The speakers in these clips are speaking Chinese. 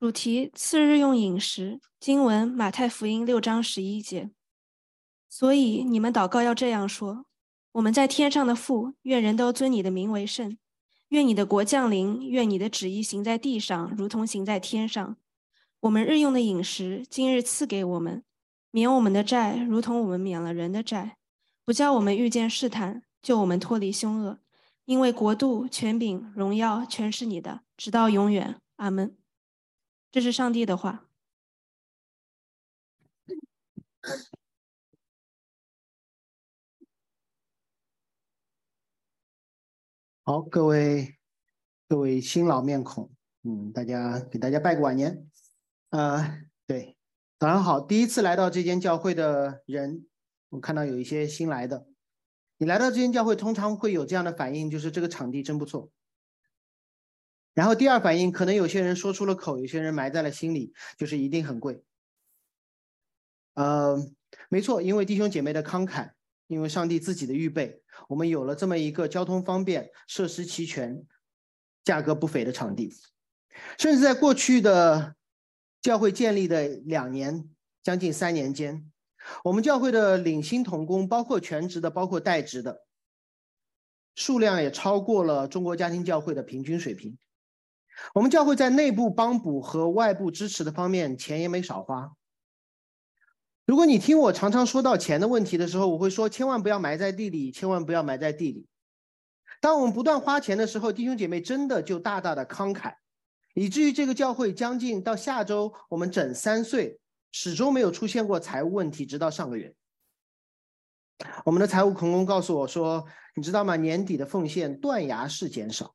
主题：次日用饮食。经文：马太福音六章十一节。所以你们祷告要这样说：我们在天上的父，愿人都尊你的名为圣。愿你的国降临，愿你的旨意行在地上，如同行在天上。我们日用的饮食，今日赐给我们，免我们的债，如同我们免了人的债，不叫我们遇见试探，救我们脱离凶恶。因为国度、权柄、荣耀，全是你的，直到永远。阿门。这是上帝的话。好，各位各位新老面孔，嗯，大家给大家拜个晚年。啊，对，早上好。第一次来到这间教会的人，我看到有一些新来的。你来到这间教会，通常会有这样的反应，就是这个场地真不错。然后第二反应，可能有些人说出了口，有些人埋在了心里，就是一定很贵。呃，没错，因为弟兄姐妹的慷慨。因为上帝自己的预备，我们有了这么一个交通方便、设施齐全、价格不菲的场地。甚至在过去的教会建立的两年、将近三年间，我们教会的领薪童工，包括全职的、包括代职的，数量也超过了中国家庭教会的平均水平。我们教会在内部帮补和外部支持的方面，钱也没少花。如果你听我常常说到钱的问题的时候，我会说千万不要埋在地里，千万不要埋在地里。当我们不断花钱的时候，弟兄姐妹真的就大大的慷慨，以至于这个教会将近到下周我们整三岁，始终没有出现过财务问题，直到上个月。我们的财务孔工告诉我说：“你知道吗？年底的奉献断崖式减少。”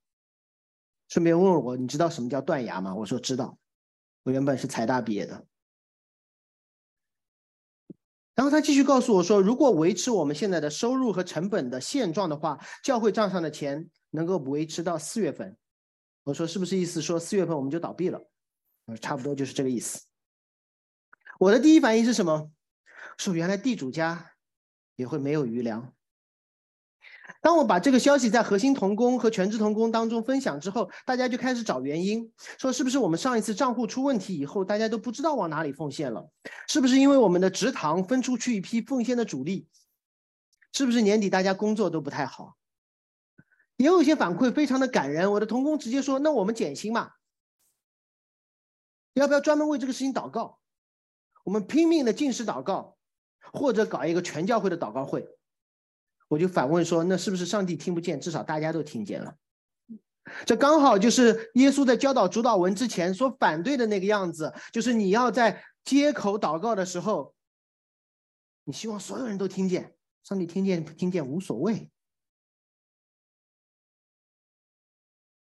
顺便问我：“你知道什么叫断崖吗？”我说：“知道。”我原本是财大毕业的。然后他继续告诉我说：“如果维持我们现在的收入和成本的现状的话，教会账上的钱能够维持到四月份。”我说：“是不是意思说四月份我们就倒闭了？”差不多就是这个意思。我的第一反应是什么？说原来地主家也会没有余粮。当我把这个消息在核心同工和全职同工当中分享之后，大家就开始找原因，说是不是我们上一次账户出问题以后，大家都不知道往哪里奉献了？是不是因为我们的职堂分出去一批奉献的主力？是不是年底大家工作都不太好？也有一些反馈非常的感人，我的同工直接说：“那我们减薪嘛？要不要专门为这个事情祷告？我们拼命的进食祷告，或者搞一个全教会的祷告会。”我就反问说：“那是不是上帝听不见？至少大家都听见了。这刚好就是耶稣在教导主导文之前所反对的那个样子，就是你要在街口祷告的时候，你希望所有人都听见，上帝听见不听见无所谓。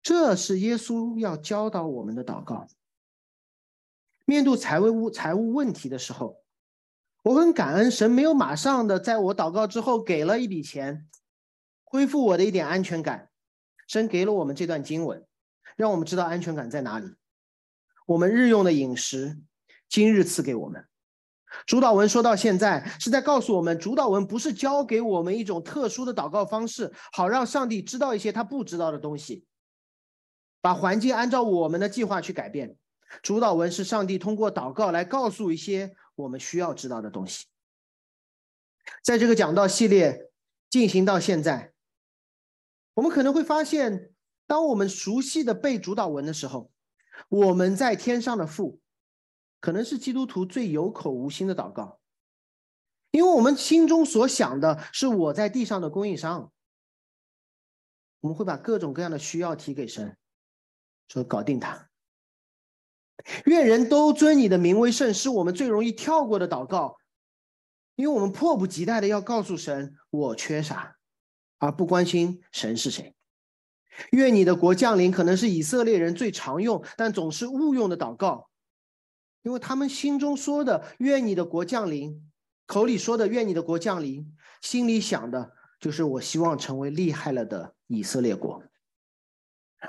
这是耶稣要教导我们的祷告。面对财务财务问题的时候。”我很感恩神没有马上的在我祷告之后给了一笔钱，恢复我的一点安全感。神给了我们这段经文，让我们知道安全感在哪里。我们日用的饮食，今日赐给我们。主导文说到现在是在告诉我们，主导文不是教给我们一种特殊的祷告方式，好让上帝知道一些他不知道的东西，把环境按照我们的计划去改变。主导文是上帝通过祷告来告诉一些。我们需要知道的东西，在这个讲道系列进行到现在，我们可能会发现，当我们熟悉的背主导文的时候，我们在天上的父，可能是基督徒最有口无心的祷告，因为我们心中所想的是我在地上的供应商，我们会把各种各样的需要提给神，说搞定他。愿人都尊你的名为圣，是我们最容易跳过的祷告，因为我们迫不及待的要告诉神我缺啥，而不关心神是谁。愿你的国降临，可能是以色列人最常用但总是误用的祷告，因为他们心中说的愿你的国降临，口里说的愿你的国降临，心里想的就是我希望成为厉害了的以色列国。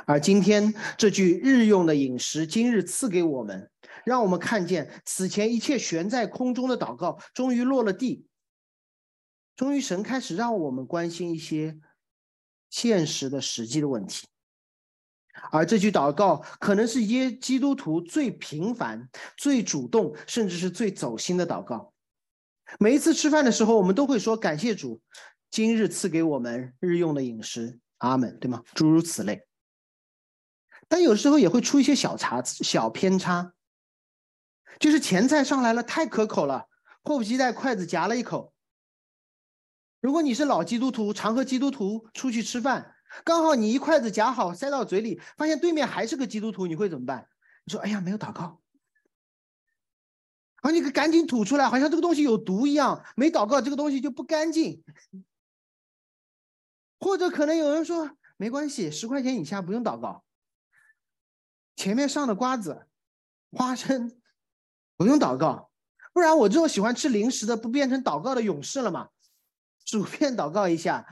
而今天这句日用的饮食，今日赐给我们，让我们看见此前一切悬在空中的祷告，终于落了地。终于，神开始让我们关心一些现实的、实际的问题。而这句祷告可能是耶基督徒最频繁、最主动，甚至是最走心的祷告。每一次吃饭的时候，我们都会说感谢主，今日赐给我们日用的饮食，阿门，对吗？诸如此类。但有时候也会出一些小差、小偏差，就是前菜上来了太可口了，迫不及待筷子夹了一口。如果你是老基督徒，常和基督徒出去吃饭，刚好你一筷子夹好塞到嘴里，发现对面还是个基督徒，你会怎么办？你说：“哎呀，没有祷告。”啊你赶紧吐出来，好像这个东西有毒一样。没祷告，这个东西就不干净。或者可能有人说：“没关系，十块钱以下不用祷告。”前面上的瓜子、花生不用祷告，不然我这种喜欢吃零食的不变成祷告的勇士了吗？薯片祷告一下，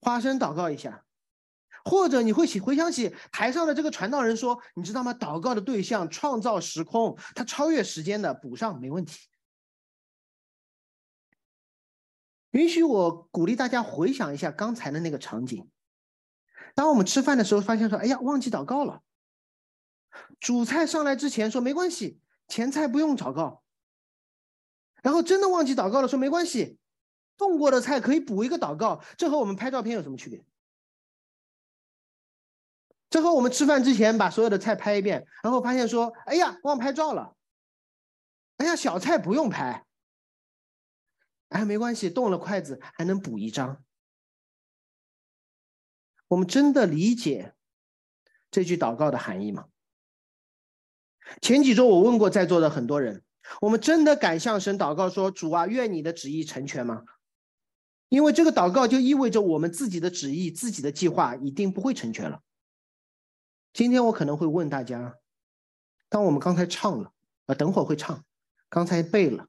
花生祷告一下，或者你会回想起台上的这个传道人说：“你知道吗？祷告的对象创造时空，他超越时间的，补上没问题。”允许我鼓励大家回想一下刚才的那个场景：当我们吃饭的时候，发现说：“哎呀，忘记祷告了。”主菜上来之前说没关系，前菜不用祷告。然后真的忘记祷告了，说没关系，动过的菜可以补一个祷告。这和我们拍照片有什么区别？这和我们吃饭之前把所有的菜拍一遍，然后发现说，哎呀，忘拍照了。哎呀，小菜不用拍。哎，没关系，动了筷子还能补一张。我们真的理解这句祷告的含义吗？前几周我问过在座的很多人，我们真的敢向神祷告说：“主啊，愿你的旨意成全吗？”因为这个祷告就意味着我们自己的旨意、自己的计划一定不会成全了。今天我可能会问大家：当我们刚才唱了，啊，等会儿会唱，刚才背了，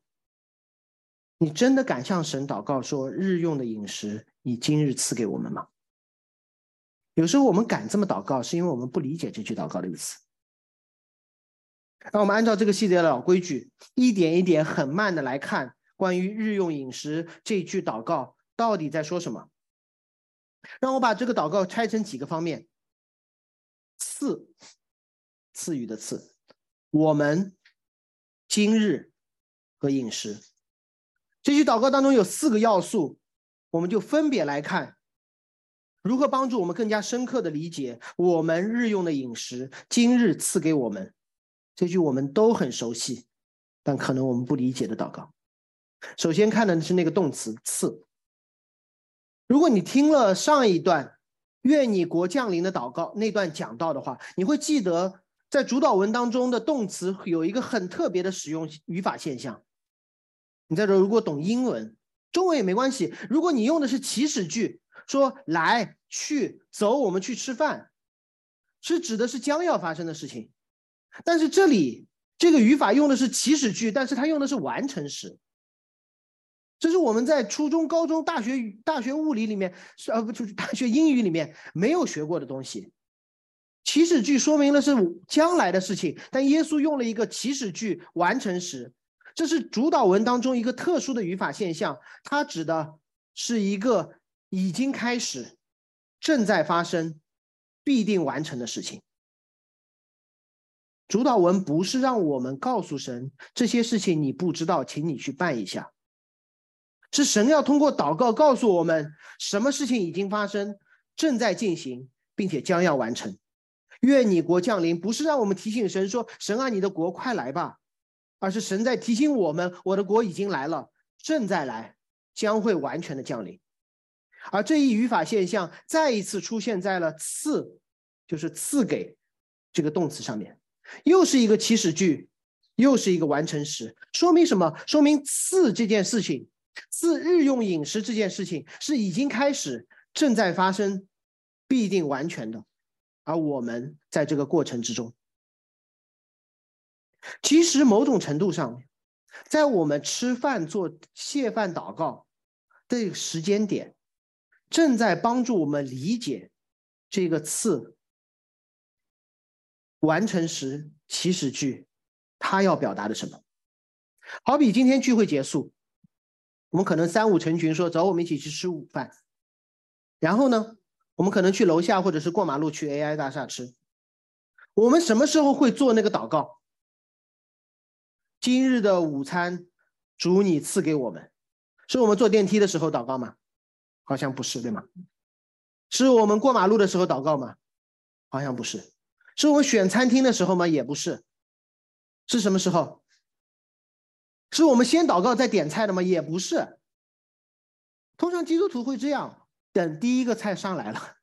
你真的敢向神祷告说：“日用的饮食，你今日赐给我们吗？”有时候我们敢这么祷告，是因为我们不理解这句祷告的意思。那我们按照这个系列的老规矩，一点一点、很慢的来看关于日用饮食这句祷告到底在说什么。让我把这个祷告拆成几个方面：赐，赐予的赐，我们今日和饮食。这句祷告当中有四个要素，我们就分别来看，如何帮助我们更加深刻的理解我们日用的饮食，今日赐给我们。这句我们都很熟悉，但可能我们不理解的祷告。首先看的是那个动词“赐”。如果你听了上一段“愿你国降临”的祷告那段讲到的话，你会记得在主导文当中的动词有一个很特别的使用语法现象。你在这如果懂英文，中文也没关系。如果你用的是祈使句，说“来、去、走，我们去吃饭”，是指的是将要发生的事情。但是这里这个语法用的是祈使句，但是它用的是完成时。这是我们在初中、高中、大学、大学物理里面，呃，不就是大学英语里面没有学过的东西。祈使句说明了是将来的事情，但耶稣用了一个祈使句完成时，这是主导文当中一个特殊的语法现象，它指的是一个已经开始、正在发生、必定完成的事情。主导文不是让我们告诉神这些事情你不知道，请你去办一下。是神要通过祷告告诉我们什么事情已经发生，正在进行，并且将要完成。愿你国降临，不是让我们提醒神说神啊，你的国快来吧，而是神在提醒我们，我的国已经来了，正在来，将会完全的降临。而这一语法现象再一次出现在了赐，就是赐给这个动词上面。又是一个祈使句，又是一个完成时，说明什么？说明赐这件事情，赐日用饮食这件事情是已经开始，正在发生，必定完全的。而我们在这个过程之中，其实某种程度上，在我们吃饭做谢饭祷告的时间点，正在帮助我们理解这个赐。完成时祈使句，他要表达的什么？好比今天聚会结束，我们可能三五成群说走，我们一起去吃午饭。然后呢，我们可能去楼下或者是过马路去 AI 大厦吃。我们什么时候会做那个祷告？今日的午餐，主你赐给我们，是我们坐电梯的时候祷告吗？好像不是，对吗？是我们过马路的时候祷告吗？好像不是。是我们选餐厅的时候吗？也不是。是什么时候？是我们先祷告再点菜的吗？也不是。通常基督徒会这样：等第一个菜上来了，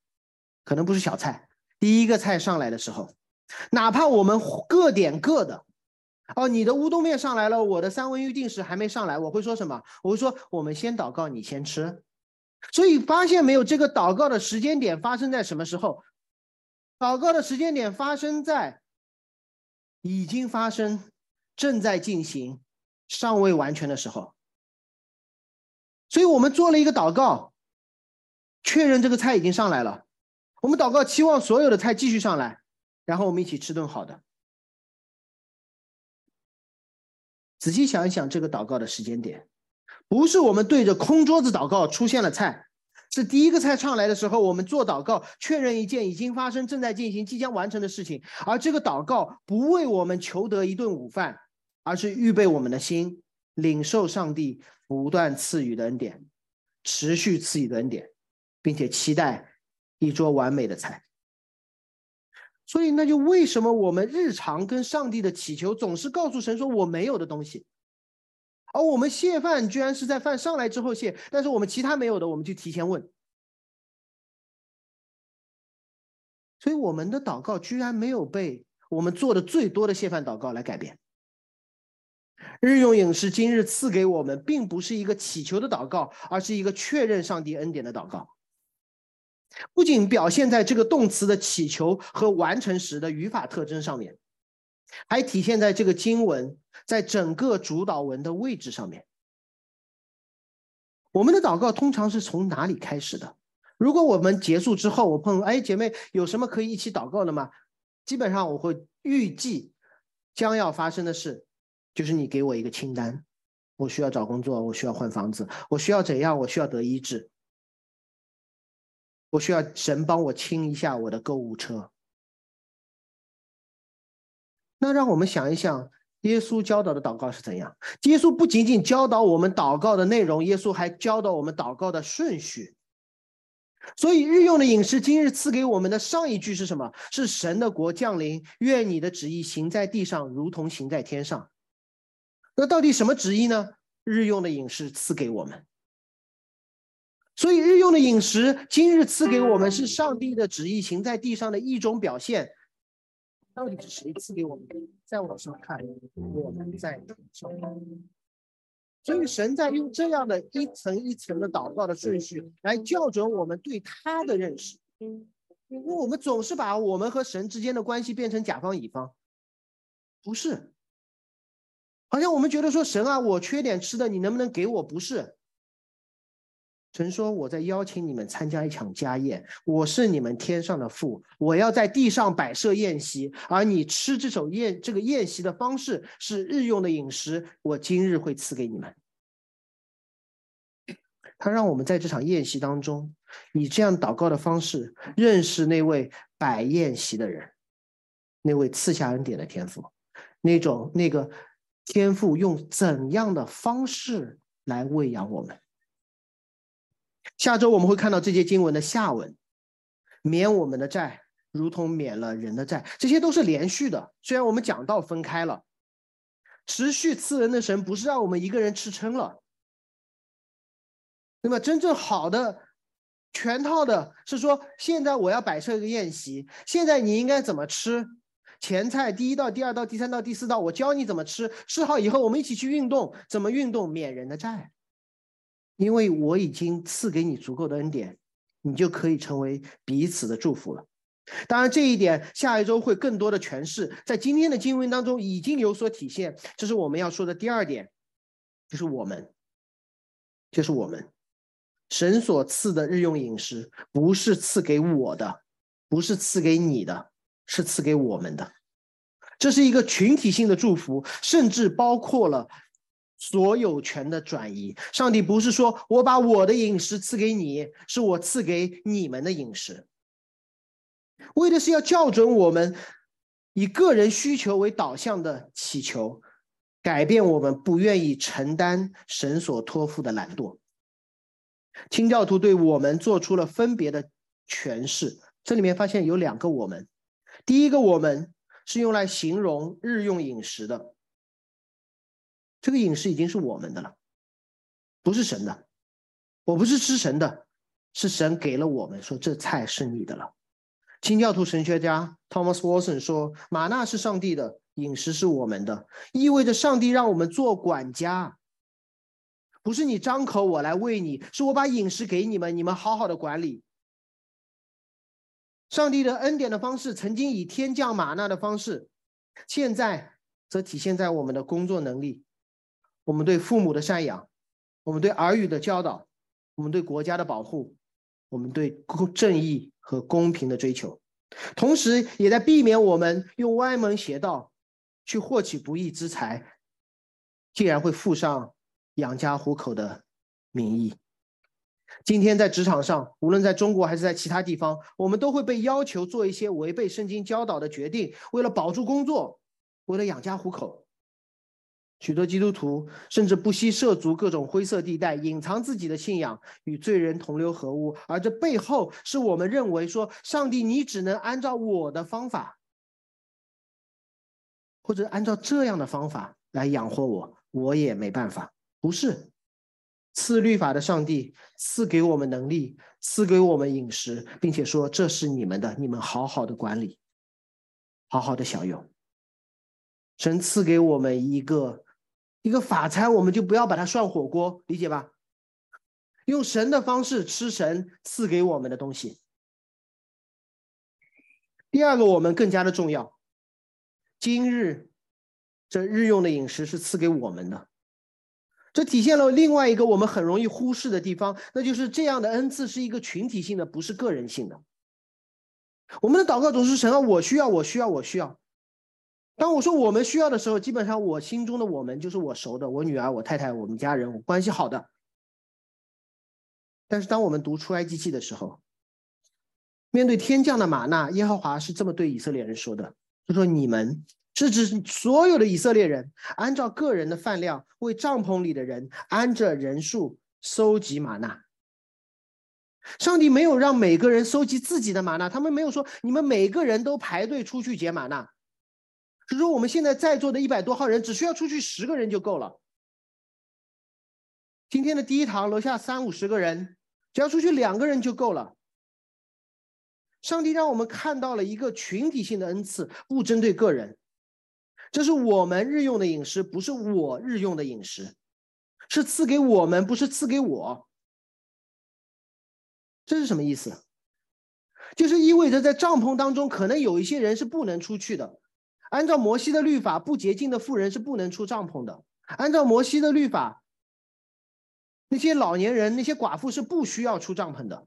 可能不是小菜，第一个菜上来的时候，哪怕我们各点各的。哦，你的乌冬面上来了，我的三文鱼定时还没上来，我会说什么？我会说我们先祷告，你先吃。所以发现没有，这个祷告的时间点发生在什么时候？祷告的时间点发生在已经发生、正在进行、尚未完全的时候。所以我们做了一个祷告，确认这个菜已经上来了。我们祷告，期望所有的菜继续上来，然后我们一起吃顿好的。仔细想一想，这个祷告的时间点，不是我们对着空桌子祷告出现了菜，是第一个菜上来的时候，我们做祷告，确认一件已经发生、正在进行、即将完成的事情。而这个祷告不为我们求得一顿午饭，而是预备我们的心，领受上帝不断赐予的恩典，持续赐予的恩典，并且期待一桌完美的菜。所以，那就为什么我们日常跟上帝的祈求总是告诉神说我没有的东西，而我们谢饭居然是在饭上来之后谢，但是我们其他没有的，我们就提前问。所以，我们的祷告居然没有被我们做的最多的谢饭祷告来改变。日用饮食今日赐给我们，并不是一个祈求的祷告，而是一个确认上帝恩典的祷告。不仅表现在这个动词的祈求和完成时的语法特征上面，还体现在这个经文在整个主导文的位置上面。我们的祷告通常是从哪里开始的？如果我们结束之后，我碰哎姐妹有什么可以一起祷告的吗？基本上我会预计将要发生的事，就是你给我一个清单，我需要找工作，我需要换房子，我需要怎样，我需要得医治。我需要神帮我清一下我的购物车。那让我们想一想，耶稣教导的祷告是怎样？耶稣不仅仅教导我们祷告的内容，耶稣还教导我们祷告的顺序。所以，日用的饮食今日赐给我们的上一句是什么？是神的国降临，愿你的旨意行在地上，如同行在天上。那到底什么旨意呢？日用的饮食赐给我们。所以，日用的饮食，今日赐给我们是上帝的旨意行在地上的一种表现。到底是谁赐给我们？的？再往上看，我们在上。所以，神在用这样的一层一层的祷告的顺序来校准我们对他的认识。因为我们总是把我们和神之间的关系变成甲方乙方，不是？好像我们觉得说，神啊，我缺点吃的，你能不能给我？不是。神说：“我在邀请你们参加一场家宴，我是你们天上的父，我要在地上摆设宴席，而你吃这首宴这个宴席的方式是日用的饮食，我今日会赐给你们。”他让我们在这场宴席当中，以这样祷告的方式认识那位摆宴席的人，那位赐下恩典的天赋，那种那个天赋用怎样的方式来喂养我们。下周我们会看到这节经文的下文，免我们的债，如同免了人的债，这些都是连续的。虽然我们讲到分开了，持续赐人的神不是让我们一个人吃撑了。那么真正好的全套的是说，现在我要摆设一个宴席，现在你应该怎么吃？前菜第一道、第二道、第三道、第四道，我教你怎么吃。吃好以后，我们一起去运动，怎么运动？免人的债。因为我已经赐给你足够的恩典，你就可以成为彼此的祝福了。当然，这一点下一周会更多的诠释，在今天的经文当中已经有所体现。这是我们要说的第二点，就是我们，就是我们，神所赐的日用饮食不是赐给我的，不是赐给你的，是赐给我们的。这是一个群体性的祝福，甚至包括了。所有权的转移，上帝不是说我把我的饮食赐给你，是我赐给你们的饮食，为的是要校准我们以个人需求为导向的祈求，改变我们不愿意承担神所托付的懒惰。清教徒对我们做出了分别的诠释，这里面发现有两个我们，第一个我们是用来形容日用饮食的，这个饮食已经是我们的了，不是神的，我不是吃神的，是神给了我们说这菜是你的了。清教徒神学家 Thomas Watson 说：“玛纳是上帝的，饮食是我们的，意味着上帝让我们做管家。”不是你张口我来喂你，是我把饮食给你们，你们好好的管理。上帝的恩典的方式，曾经以天降玛纳的方式，现在则体现在我们的工作能力，我们对父母的赡养，我们对儿女的教导，我们对国家的保护，我们对公正义和公平的追求，同时也在避免我们用歪门邪道去获取不义之财，竟然会附上。养家糊口的名义，今天在职场上，无论在中国还是在其他地方，我们都会被要求做一些违背圣经教导的决定，为了保住工作，为了养家糊口。许多基督徒甚至不惜涉足各种灰色地带，隐藏自己的信仰，与罪人同流合污。而这背后，是我们认为说，上帝，你只能按照我的方法，或者按照这样的方法来养活我，我也没办法。不是赐律法的上帝赐给我们能力，赐给我们饮食，并且说这是你们的，你们好好的管理，好好的享用。神赐给我们一个一个法餐，我们就不要把它涮火锅，理解吧？用神的方式吃神赐给我们的东西。第二个，我们更加的重要。今日这日用的饮食是赐给我们的。这体现了另外一个我们很容易忽视的地方，那就是这样的恩赐是一个群体性的，不是个人性的。我们的祷告总是神啊，我需要，我需要，我需要。当我说我们需要的时候，基本上我心中的我们就是我熟的，我女儿、我太太、我们家人，我关系好的。但是当我们读出埃及记的时候，面对天降的玛纳，耶和华是这么对以色列人说的：“他说你们。”是指所有的以色列人按照个人的饭量为帐篷里的人按着人数收集玛纳。上帝没有让每个人收集自己的玛纳，他们没有说你们每个人都排队出去捡玛纳，是说我们现在在座的一百多号人只需要出去十个人就够了。今天的第一堂楼下三五十个人，只要出去两个人就够了。上帝让我们看到了一个群体性的恩赐，不针对个人。这是我们日用的饮食，不是我日用的饮食，是赐给我们，不是赐给我。这是什么意思？就是意味着在帐篷当中，可能有一些人是不能出去的。按照摩西的律法，不洁净的妇人是不能出帐篷的。按照摩西的律法，那些老年人、那些寡妇是不需要出帐篷的。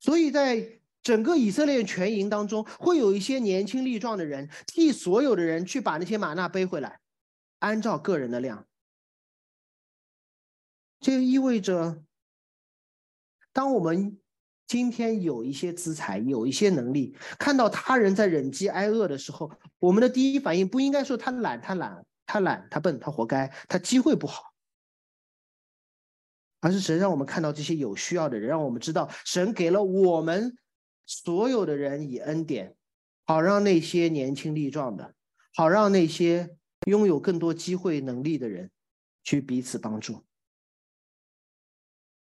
所以在。整个以色列全营当中，会有一些年轻力壮的人替所有的人去把那些玛纳背回来，按照个人的量。这意味着，当我们今天有一些资财、有一些能力，看到他人在忍饥挨饿的时候，我们的第一反应不应该说他懒、他懒、他懒、他笨、他活该、他机会不好，而是神让我们看到这些有需要的人，让我们知道神给了我们。所有的人以恩典，好让那些年轻力壮的，好让那些拥有更多机会能力的人，去彼此帮助。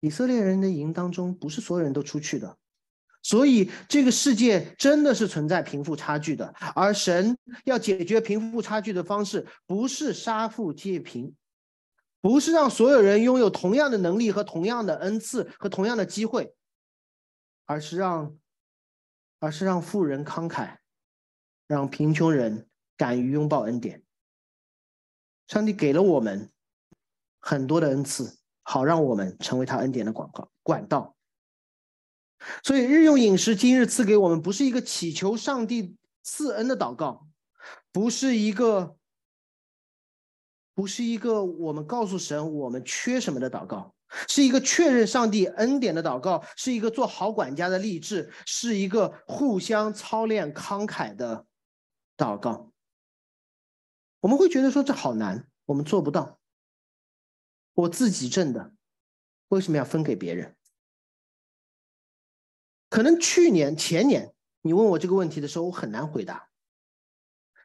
以色列人的营当中，不是所有人都出去的，所以这个世界真的是存在贫富差距的。而神要解决贫富差距的方式，不是杀富济贫，不是让所有人拥有同样的能力和同样的恩赐和同样的机会，而是让。而是让富人慷慨，让贫穷人敢于拥抱恩典。上帝给了我们很多的恩赐，好让我们成为他恩典的广告管道。所以，日用饮食今日赐给我们，不是一个祈求上帝赐恩的祷告，不是一个，不是一个我们告诉神我们缺什么的祷告。是一个确认上帝恩典的祷告，是一个做好管家的励志，是一个互相操练慷慨的祷告。我们会觉得说这好难，我们做不到。我自己挣的，为什么要分给别人？可能去年、前年你问我这个问题的时候，我很难回答。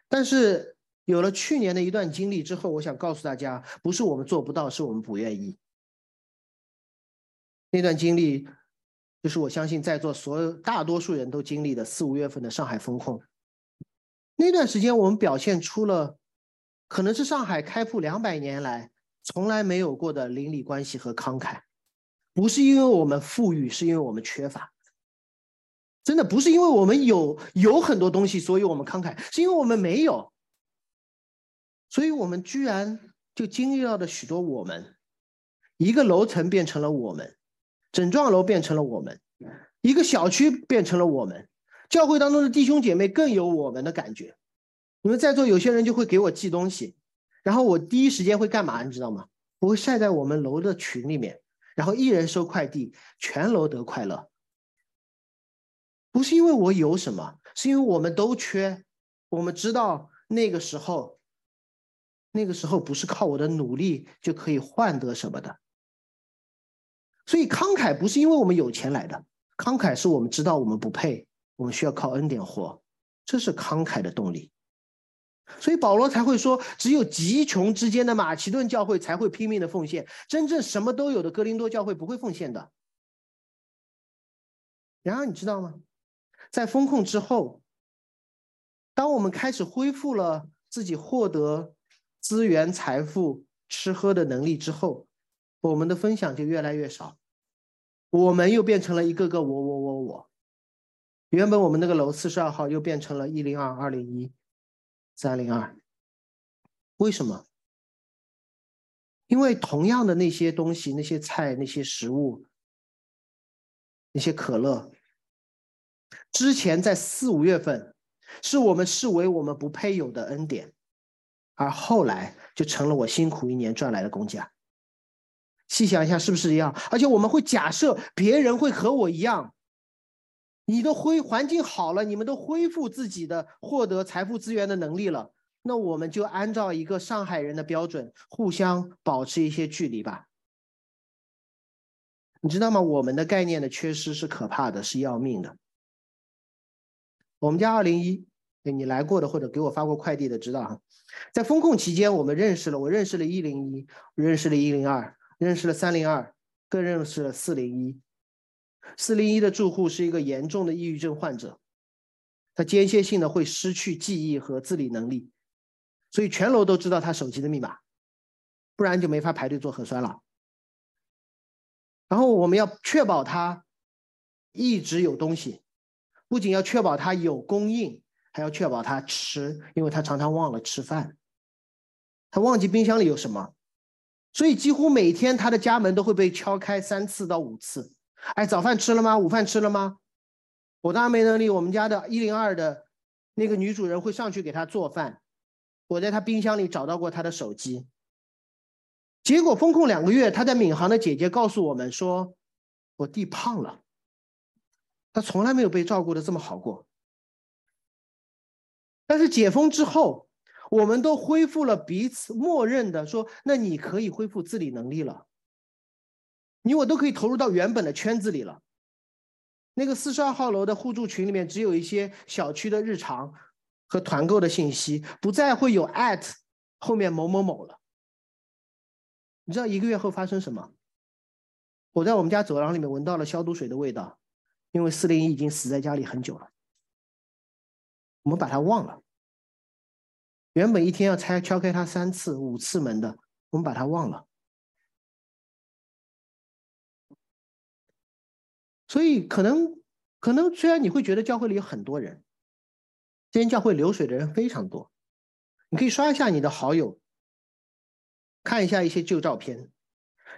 但是有了去年的一段经历之后，我想告诉大家，不是我们做不到，是我们不愿意。那段经历，就是我相信在座所有大多数人都经历的四五月份的上海封控。那段时间，我们表现出了可能是上海开埠两百年来从来没有过的邻里关系和慷慨。不是因为我们富裕，是因为我们缺乏。真的不是因为我们有有很多东西，所以我们慷慨，是因为我们没有，所以我们居然就经历到了许多我们，一个楼层变成了我们，整幢楼变成了我们，一个小区变成了我们，教会当中的弟兄姐妹更有我们的感觉。你们在座有些人就会给我寄东西，然后我第一时间会干嘛？你知道吗？我会晒在我们楼的群里面，然后一人收快递，全楼得快乐。不是因为我有什么，是因为我们都缺。我们知道那个时候，那个时候不是靠我的努力就可以换得什么的。所以慷慨不是因为我们有钱来的，慷慨是我们知道我们不配，我们需要靠恩典活，这是慷慨的动力。所以保罗才会说，只有极穷之间的马其顿教会才会拼命的奉献，真正什么都有的哥林多教会不会奉献的。然而你知道吗？在风控之后，当我们开始恢复了自己获得资源、财富、吃喝的能力之后，我们的分享就越来越少，我们又变成了一个个我我我我。原本我们那个楼四十二号又变成了一零二二零一三零二，为什么？因为同样的那些东西、那些菜、那些食物、那些可乐。之前在四五月份，是我们视为我们不配有的恩典，而后来就成了我辛苦一年赚来的工价。细想一下，是不是一样？而且我们会假设别人会和我一样，你的恢环境好了，你们都恢复自己的获得财富资源的能力了，那我们就按照一个上海人的标准，互相保持一些距离吧。你知道吗？我们的概念的缺失是可怕的，是要命的。我们家二零一，你来过的或者给我发过快递的知道哈，在风控期间，我们认识了，我认识了一零一，认识了一零二，认识了三零二，更认识了四零一。四零一的住户是一个严重的抑郁症患者，他间歇性的会失去记忆和自理能力，所以全楼都知道他手机的密码，不然就没法排队做核酸了。然后我们要确保他一直有东西。不仅要确保他有供应，还要确保他吃，因为他常常忘了吃饭，他忘记冰箱里有什么，所以几乎每天他的家门都会被敲开三次到五次。哎，早饭吃了吗？午饭吃了吗？我当然没能力，我们家的一零二的那个女主人会上去给他做饭。我在他冰箱里找到过他的手机。结果封控两个月，他在闵行的姐姐告诉我们说，我弟胖了。他从来没有被照顾的这么好过，但是解封之后，我们都恢复了彼此默认的说，那你可以恢复自理能力了，你我都可以投入到原本的圈子里了。那个四十二号楼的互助群里面，只有一些小区的日常和团购的信息，不再会有 at 后面某某某了。你知道一个月后发生什么？我在我们家走廊里面闻到了消毒水的味道。因为四零一已经死在家里很久了，我们把他忘了。原本一天要拆敲开他三次、五次门的，我们把他忘了。所以可能，可能虽然你会觉得教会里有很多人，今天教会流水的人非常多，你可以刷一下你的好友，看一下一些旧照片。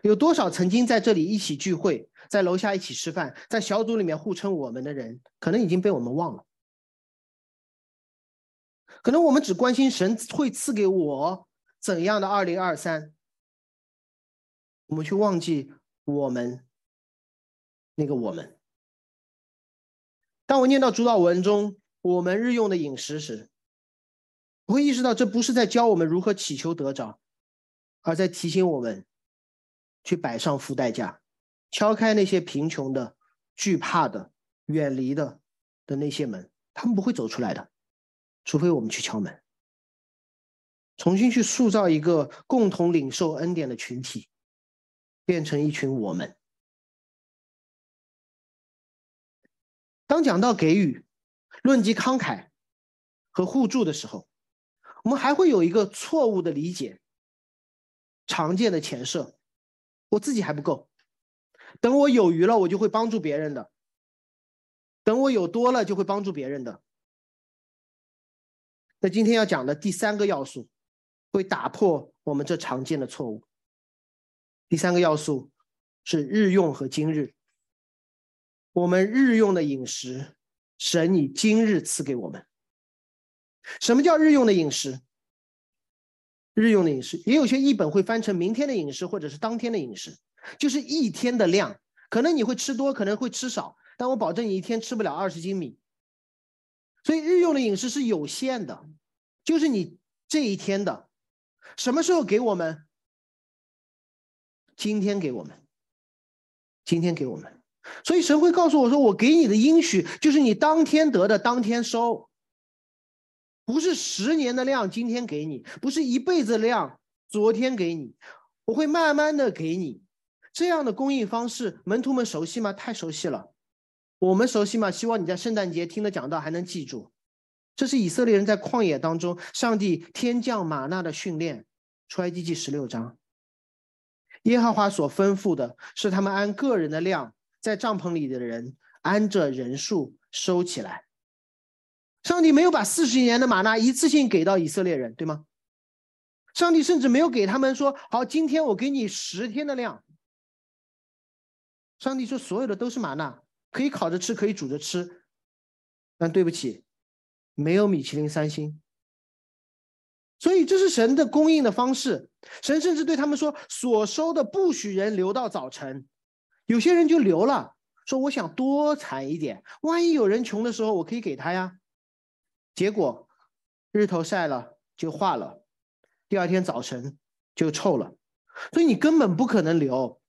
有多少曾经在这里一起聚会，在楼下一起吃饭，在小组里面互称我们的人，可能已经被我们忘了。可能我们只关心神会赐给我怎样的二零二三，我们却忘记我们那个我们。当我念到主导文中我们日用的饮食时，我会意识到这不是在教我们如何祈求得着，而在提醒我们去摆上付代价，敲开那些贫穷的、惧怕的、远离的的那些门，他们不会走出来的，除非我们去敲门，重新去塑造一个共同领受恩典的群体，变成一群我们。当讲到给予、论及慷慨和互助的时候，我们还会有一个错误的理解，常见的前设，我自己还不够，等我有余了，我就会帮助别人的；等我有多了，就会帮助别人的。那今天要讲的第三个要素，会打破我们这常见的错误。第三个要素是日用和今日，我们日用的饮食，神以今日赐给我们。什么叫日用的饮食？日用的饮食，也有些译本会翻成明天的饮食，或者是当天的饮食，就是一天的量。可能你会吃多，可能会吃少，但我保证你一天吃不了二十斤米。所以日用的饮食是有限的，就是你这一天的，什么时候给我们？今天给我们，今天给我们。所以神会告诉我说：“我给你的应许，就是你当天得的，当天收。”不是十年的量，今天给你；不是一辈子量，昨天给你。我会慢慢的给你。这样的供应方式，门徒们熟悉吗？太熟悉了。我们熟悉吗？希望你在圣诞节听的讲道还能记住。这是以色列人在旷野当中，上帝天降玛纳的训练。出埃及记十六章，耶和华所吩咐的是，他们按个人的量，在帐篷里的人按着人数收起来。上帝没有把四十年的玛纳一次性给到以色列人，对吗？上帝甚至没有给他们说：“好，今天我给你十天的量。”上帝说：“所有的都是玛纳，可以烤着吃，可以煮着吃。”但对不起，没有米其林三星。所以这是神的供应的方式。神甚至对他们说：“所收的不许人留到早晨。”有些人就留了，说：“我想多产一点，万一有人穷的时候，我可以给他呀。”结果，日头晒了就化了，第二天早晨就臭了，所以你根本不可能留。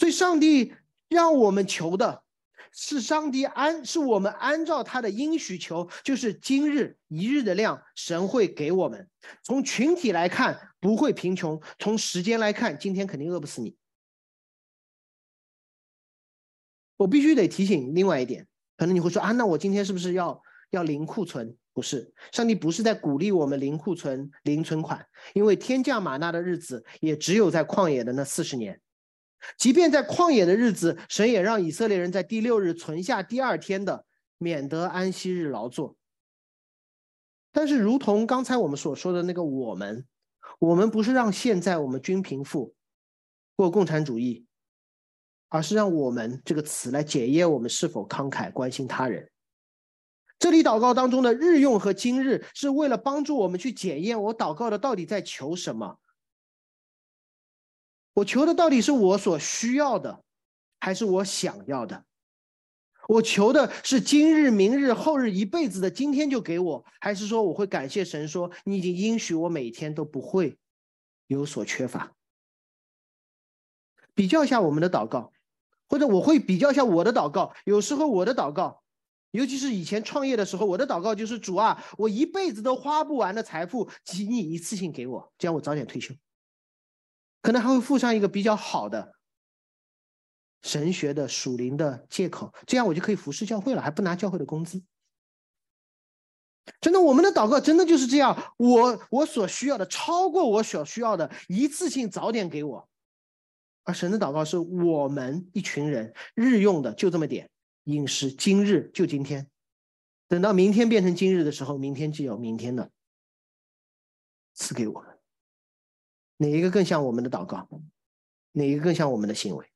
所以上帝让我们求的是上帝按是我们按照他的应许求，就是今日一日的量，神会给我们。从群体来看不会贫穷，从时间来看今天肯定饿不死你。我必须得提醒另外一点，可能你会说啊，那我今天是不是要？要零库存，不是上帝不是在鼓励我们零库存、零存款，因为天降玛纳的日子也只有在旷野的那四十年，即便在旷野的日子，神也让以色列人在第六日存下第二天的，免得安息日劳作。但是，如同刚才我们所说的那个我们，我们不是让现在我们均贫富过共产主义，而是让我们这个词来检验我们是否慷慨关心他人。这里祷告当中的日用和今日，是为了帮助我们去检验我祷告的到底在求什么。我求的到底是我所需要的，还是我想要的？我求的是今日、明日、后日、一辈子的今天就给我，还是说我会感谢神，说你已经应许我每天都不会有所缺乏？比较一下我们的祷告，或者我会比较一下我的祷告。有时候我的祷告。尤其是以前创业的时候，我的祷告就是主啊，我一辈子都花不完的财富，请你一次性给我，这样我早点退休。可能还会附上一个比较好的神学的属灵的借口，这样我就可以服侍教会了，还不拿教会的工资。真的，我们的祷告真的就是这样，我我所需要的超过我所需要的，一次性早点给我。而神的祷告是我们一群人日用的，就这么点。饮食今日就今天，等到明天变成今日的时候，明天就有明天的赐给我们。哪一个更像我们的祷告？哪一个更像我们的行为？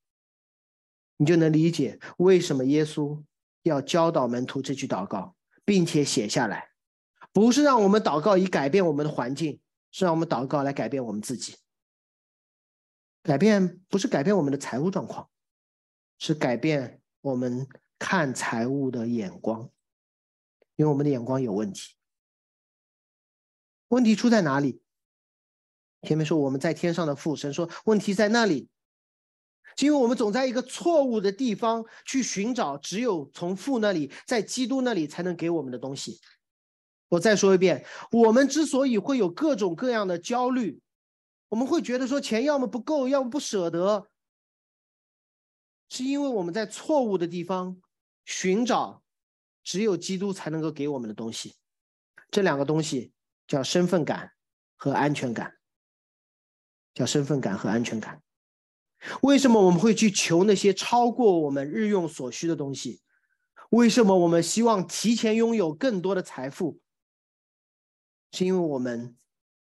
你就能理解为什么耶稣要教导门徒这句祷告，并且写下来，不是让我们祷告以改变我们的环境，是让我们祷告来改变我们自己。改变不是改变我们的财务状况，是改变我们。看财务的眼光，因为我们的眼光有问题。问题出在哪里？前面说我们在天上的父神说问题在那里，是因为我们总在一个错误的地方去寻找，只有从父那里，在基督那里才能给我们的东西。我再说一遍，我们之所以会有各种各样的焦虑，我们会觉得说钱要么不够，要么不舍得，是因为我们在错误的地方寻找，只有基督才能够给我们的东西。这两个东西叫身份感和安全感。叫身份感和安全感。为什么我们会去求那些超过我们日用所需的东西？为什么我们希望提前拥有更多的财富？是因为我们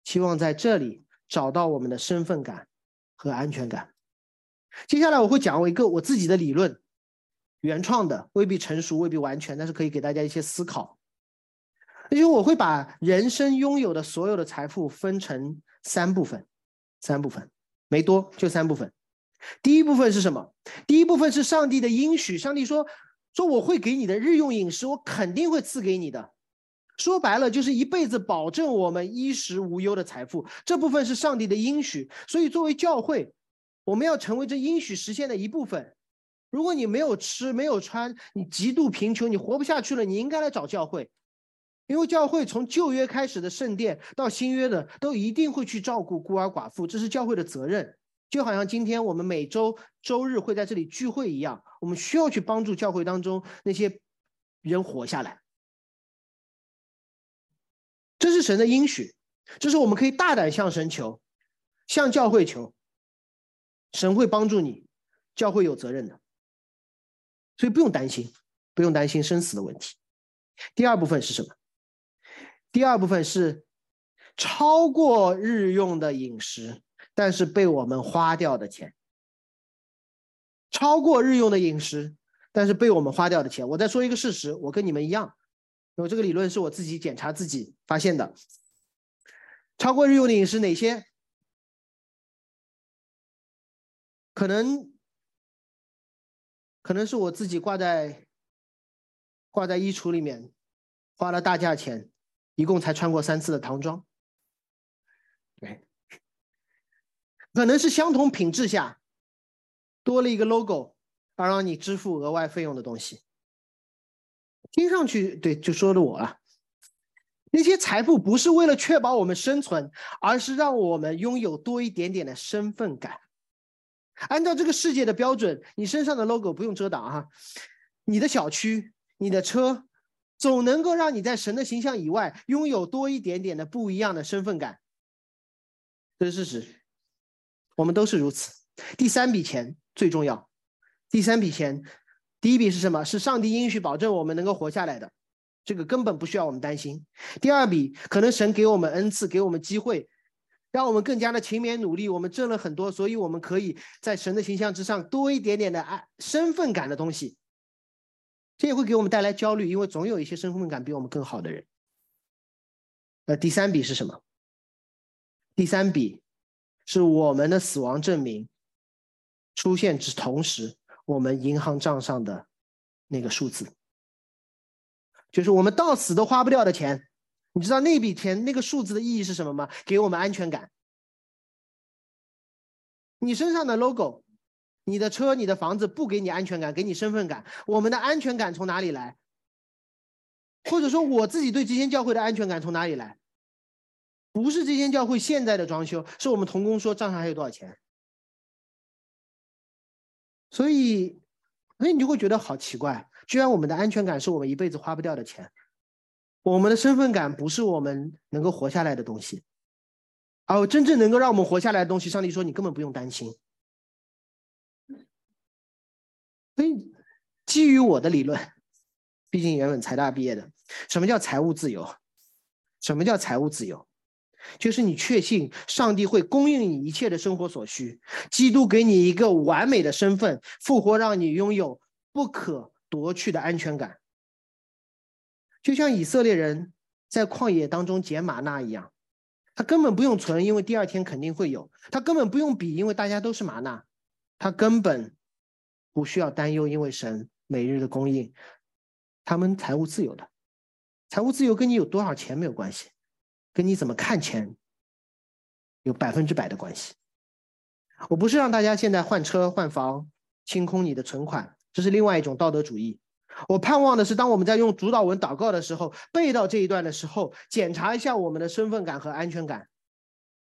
希望在这里找到我们的身份感和安全感。接下来我会讲我一个我自己的理论，原创的，未必成熟，未必完全，但是可以给大家一些思考。因为我会把人生拥有的所有的财富分成三部分。三部分，没多，就三部分。第一部分是什么？第一部分是上帝的应许。上帝说：“说我会给你的日用饮食，我肯定会赐给你的。”说白了，就是一辈子保证我们衣食无忧的财富。这部分是上帝的应许。所以，作为教会，我们要成为这应许实现的一部分。如果你没有吃，没有穿，你极度贫穷，你活不下去了，你应该来找教会。因为教会从旧约开始的圣殿到新约的，都一定会去照顾孤儿寡妇，这是教会的责任。就好像今天我们每周周日会在这里聚会一样，我们需要去帮助教会当中那些人活下来。这是神的应许，这是我们可以大胆向神求，向教会求，神会帮助你，教会有责任的，所以不用担心，不用担心生死的问题。第二部分是什么？第二部分是超过日用的饮食，但是被我们花掉的钱。超过日用的饮食，但是被我们花掉的钱。我再说一个事实，我跟你们一样，因为这个理论是我自己检查自己发现的。超过日用的饮食哪些？可能可能是我自己挂在挂在衣橱里面，花了大价钱。一共才穿过三次的唐装，对，可能是相同品质下多了一个 logo，而让你支付额外费用的东西。听上去对，就说的我了。那些财富不是为了确保我们生存，而是让我们拥有多一点点的身份感。按照这个世界的标准，你身上的 logo 不用遮挡哈，你的小区，你的车。总能够让你在神的形象以外拥有多一点点的不一样的身份感，这是事实。我们都是如此。第三笔钱最重要。第三笔钱，第一笔是什么？是上帝应许保证我们能够活下来的，这个根本不需要我们担心。第二笔，可能神给我们恩赐，给我们机会，让我们更加的勤勉努力。我们挣了很多，所以我们可以在神的形象之上多一点点的爱身份感的东西。这也会给我们带来焦虑，因为总有一些身份感比我们更好的人。那第三笔是什么？第三笔是我们的死亡证明出现之同时，我们银行账上的那个数字，就是我们到死都花不掉的钱。你知道那笔钱那个数字的意义是什么吗？给我们安全感。你身上的 logo。你的车、你的房子不给你安全感，给你身份感。我们的安全感从哪里来？或者说我自己对这间教会的安全感从哪里来？不是这间教会现在的装修，是我们童工说账上还有多少钱。所以，所以你就会觉得好奇怪，居然我们的安全感是我们一辈子花不掉的钱，我们的身份感不是我们能够活下来的东西，而真正能够让我们活下来的东西，上帝说你根本不用担心。所以，基于我的理论，毕竟原本财大毕业的，什么叫财务自由？什么叫财务自由？就是你确信上帝会供应你一切的生活所需，基督给你一个完美的身份，复活让你拥有不可夺去的安全感。就像以色列人在旷野当中捡玛纳一样，他根本不用存，因为第二天肯定会有；他根本不用比，因为大家都是玛纳，他根本。不需要担忧，因为神每日的供应，他们财务自由的，财务自由跟你有多少钱没有关系，跟你怎么看钱有百分之百的关系。我不是让大家现在换车换房清空你的存款，这是另外一种道德主义。我盼望的是，当我们在用主导文祷告的时候，背到这一段的时候，检查一下我们的身份感和安全感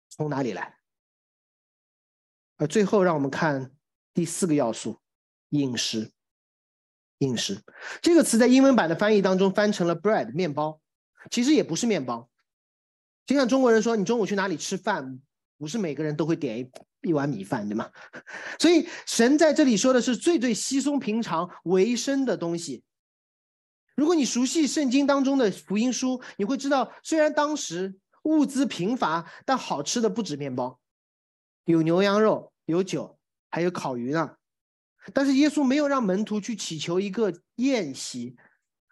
从哪里来。而最后，让我们看第四个要素：饮食。饮食这个词在英文版的翻译当中翻成了 bread 面包，其实也不是面包。就像中国人说，你中午去哪里吃饭，不是每个人都会点一一碗米饭，对吗？所以神在这里说的是最最稀松平常、维生的东西。如果你熟悉圣经当中的福音书，你会知道，虽然当时物资贫乏，但好吃的不止面包，有牛羊肉，有酒，还有烤鱼呢。但是耶稣没有让门徒去祈求一个宴席，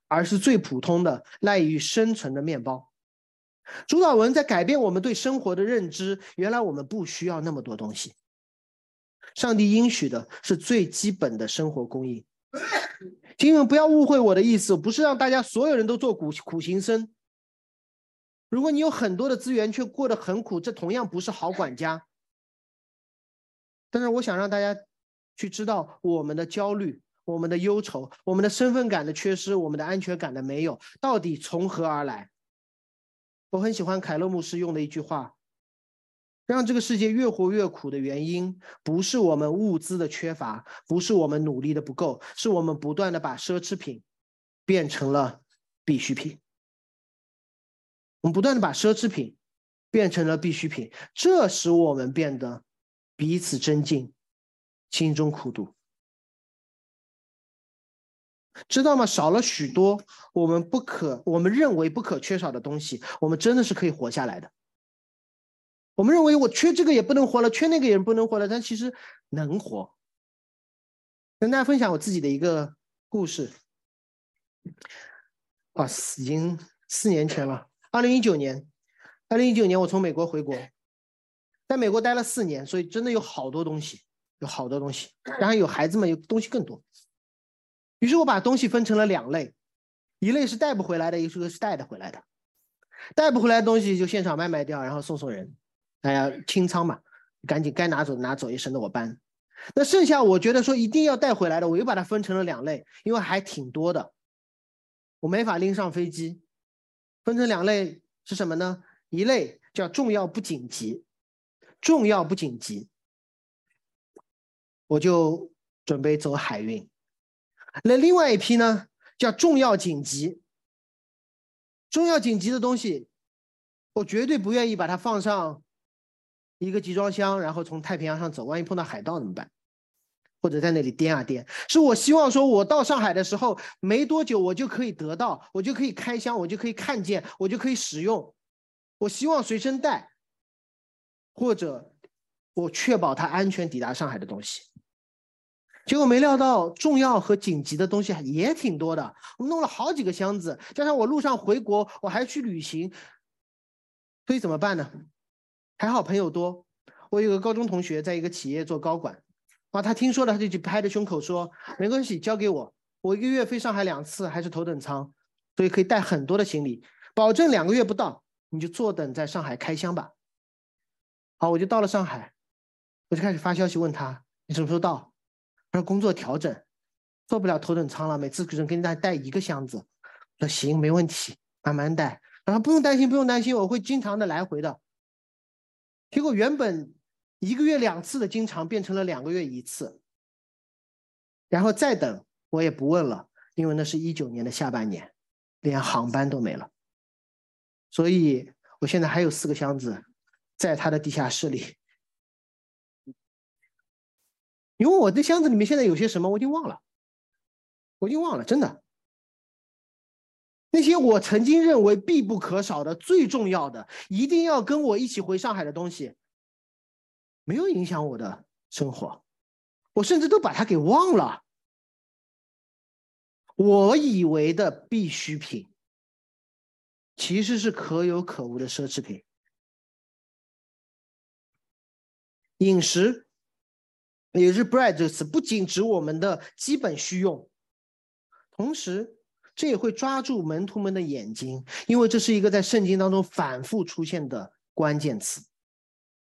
而是最普通的赖于生存的面包。主导文在改变我们对生活的认知。原来我们不需要那么多东西。上帝应许的是最基本的生活供应。请你们不要误会我的意思，不是让大家所有人都做苦苦行僧。如果你有很多的资源却过得很苦，这同样不是好管家。但是我想让大家。去知道我们的焦虑、我们的忧愁、我们的身份感的缺失、我们的安全感的没有，到底从何而来？我很喜欢凯勒牧师用的一句话：“让这个世界越活越苦的原因，不是我们物资的缺乏，不是我们努力的不够，是我们不断的把奢侈品变成了必需品。我们不断的把奢侈品变成了必需品，这使我们变得彼此增进。”心中苦读，知道吗？少了许多我们不可、我们认为不可缺少的东西，我们真的是可以活下来的。我们认为我缺这个也不能活了，缺那个也不能活了，但其实能活。跟大家分享我自己的一个故事。啊，已经四年前了，二零一九年，二零一九年我从美国回国，在美国待了四年，所以真的有好多东西。有好多东西，然后有孩子们有东西更多，于是我把东西分成了两类，一类是带不回来的，一个是带的回来的。带不回来的东西就现场卖卖掉，然后送送人，大家清仓嘛，赶紧该拿走拿走，也省得我搬。那剩下我觉得说一定要带回来的，我又把它分成了两类，因为还挺多的，我没法拎上飞机。分成两类是什么呢？一类叫重要不紧急，重要不紧急。我就准备走海运，那另外一批呢，叫重要紧急。重要紧急的东西，我绝对不愿意把它放上一个集装箱，然后从太平洋上走，万一碰到海盗怎么办？或者在那里颠啊颠？是我希望说，我到上海的时候没多久，我就可以得到，我就可以开箱，我就可以看见，我就可以使用。我希望随身带，或者我确保它安全抵达上海的东西。结果没料到，重要和紧急的东西也挺多的。我们弄了好几个箱子，加上我路上回国，我还去旅行，所以怎么办呢？还好朋友多。我有个高中同学在一个企业做高管，啊，他听说了，他就去拍着胸口说：“没关系，交给我，我一个月飞上海两次，还是头等舱，所以可以带很多的行李，保证两个月不到，你就坐等在上海开箱吧。”好，我就到了上海，我就开始发消息问他：“你什么时候到？”工作调整，坐不了头等舱了，每次只能给大家带一个箱子。我说行，没问题，慢慢带。然后不用担心，不用担心，我会经常的来回的。结果原本一个月两次的经常变成了两个月一次，然后再等我也不问了，因为那是一九年的下半年，连航班都没了。所以我现在还有四个箱子在他的地下室里。因为我这箱子里面现在有些什么，我已经忘了，我已经忘了，真的。那些我曾经认为必不可少的、最重要的、一定要跟我一起回上海的东西，没有影响我的生活，我甚至都把它给忘了。我以为的必需品，其实是可有可无的奢侈品，饮食。也是 bread 这个词，不仅指我们的基本需用，同时这也会抓住门徒们的眼睛，因为这是一个在圣经当中反复出现的关键词。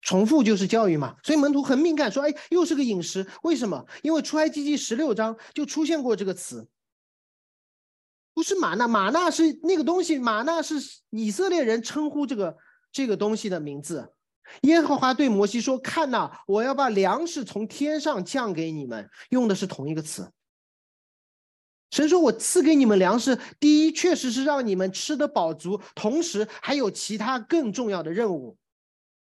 重复就是教育嘛，所以门徒很敏感，说：“哎，又是个饮食，为什么？因为出埃及记十六章就出现过这个词，不是玛纳，玛纳是那个东西，玛纳是以色列人称呼这个这个东西的名字。耶和华对摩西说：‘看呐，我要把粮食从天上降给你们。’用的是同一个词。神说：‘我赐给你们粮食，第一确实是让你们吃得饱足，同时还有其他更重要的任务。’”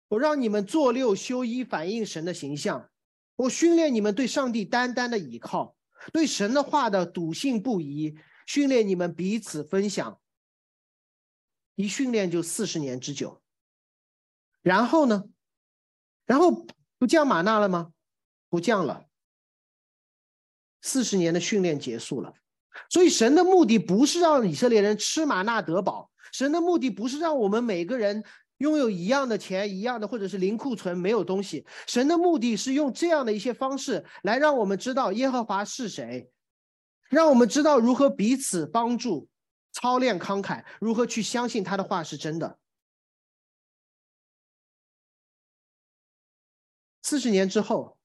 我让你们做六修一，反映神的形象。我训练你们对上帝单单的倚靠，对神的话的笃信不疑。训练你们彼此分享。一训练就四十年之久。然后呢？然后不降玛纳了吗？不降了。四十年的训练结束了。所以神的目的不是让以色列人吃玛纳得饱，神的目的不是让我们每个人。拥有一样的钱，一样的，或者是零库存，没有东西。神的目的是用这样的一些方式来让我们知道耶和华是谁，让我们知道如何彼此帮助、操练慷慨，如何去相信他的话是真的。四十年之后，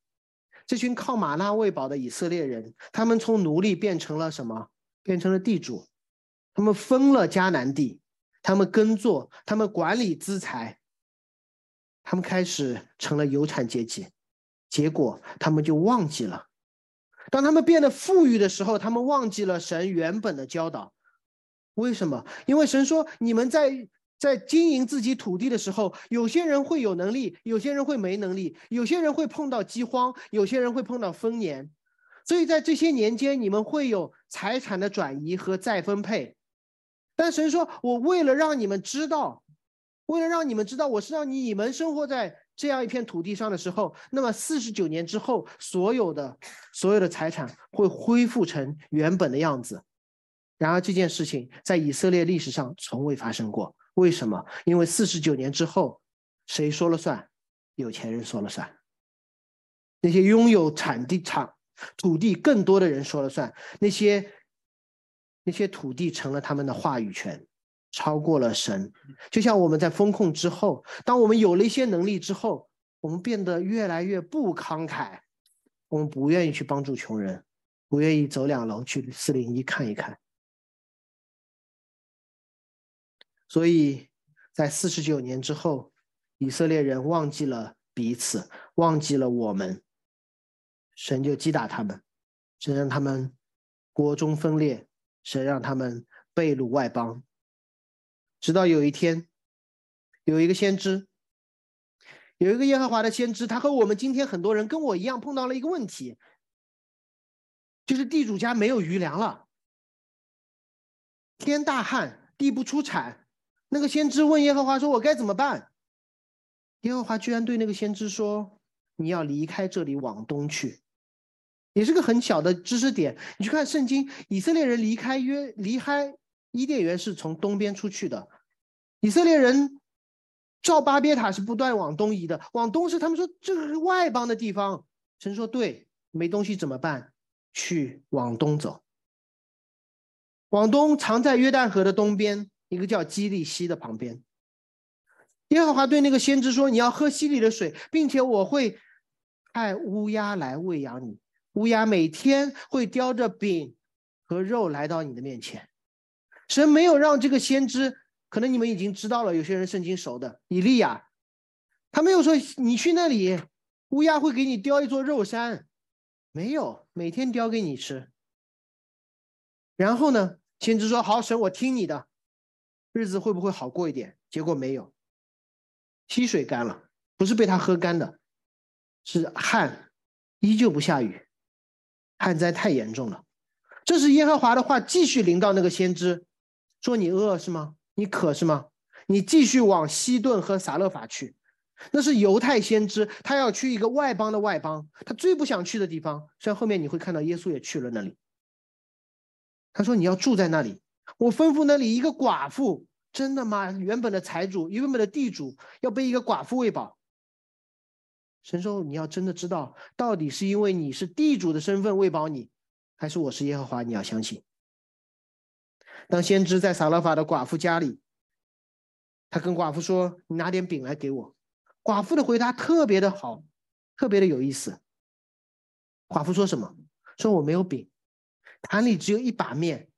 这群靠玛纳喂饱的以色列人，他们从奴隶变成了什么？变成了地主，他们分了迦南地。他们耕作，他们管理资财，他们开始成了有产阶级，结果他们就忘记了。当他们变得富裕的时候，他们忘记了神原本的教导。为什么？因为神说，你们在在经营自己土地的时候，有些人会有能力，有些人会没能力，有些人会碰到饥荒，有些人会碰到丰年。所以在这些年间，你们会有财产的转移和再分配。但神说：“我为了让你们知道，为了让你们知道，我是让你们生活在这样一片土地上的时候，那么四十九年之后，所有的所有的财产会恢复成原本的样子。然而这件事情在以色列历史上从未发生过。为什么？因为四十九年之后，谁说了算？有钱人说了算。那些拥有产地、产土地更多的人说了算。那些。”那些土地成了他们的话语权，超过了神。就像我们在风控之后，当我们有了一些能力之后，我们变得越来越不慷慨，我们不愿意去帮助穷人，不愿意走两楼去四零一看一看。所以在四十九年之后，以色列人忘记了彼此，忘记了我们，神就击打他们，神让他们国中分裂。神让他们被掳外邦，直到有一天，有一个先知，有一个耶和华的先知，他和我们今天很多人跟我一样碰到了一个问题，就是地主家没有余粮了，天大旱，地不出产。那个先知问耶和华说：“我该怎么办？”耶和华居然对那个先知说：“你要离开这里，往东去。”也是个很小的知识点。你去看圣经，以色列人离开约离开伊甸园是从东边出去的。以色列人照巴别塔是不断往东移的，往东是他们说这个是外邦的地方。神说对，没东西怎么办？去往东走。往东藏在约旦河的东边，一个叫基利希的旁边。耶和华对那个先知说：“你要喝溪里的水，并且我会派乌鸦来喂养你。”乌鸦每天会叼着饼和肉来到你的面前。神没有让这个先知，可能你们已经知道了。有些人圣经熟的，以利亚，他没有说你去那里，乌鸦会给你叼一座肉山，没有，每天叼给你吃。然后呢，先知说好，神我听你的，日子会不会好过一点？结果没有，溪水干了，不是被他喝干的，是旱，依旧不下雨。旱灾太严重了，这是耶和华的话继续临到那个先知，说你饿是吗？你渴是吗？你继续往西顿和撒勒法去，那是犹太先知，他要去一个外邦的外邦，他最不想去的地方。虽然后面你会看到耶稣也去了那里。他说你要住在那里，我吩咐那里一个寡妇，真的吗？原本的财主，原本的地主要被一个寡妇喂饱。神说：“你要真的知道，到底是因为你是地主的身份喂饱你，还是我是耶和华？你要相信。当先知在撒勒法的寡妇家里，他跟寡妇说：“你拿点饼来给我。”寡妇的回答特别的好，特别的有意思。寡妇说什么？说我没有饼，坛里只有一把面，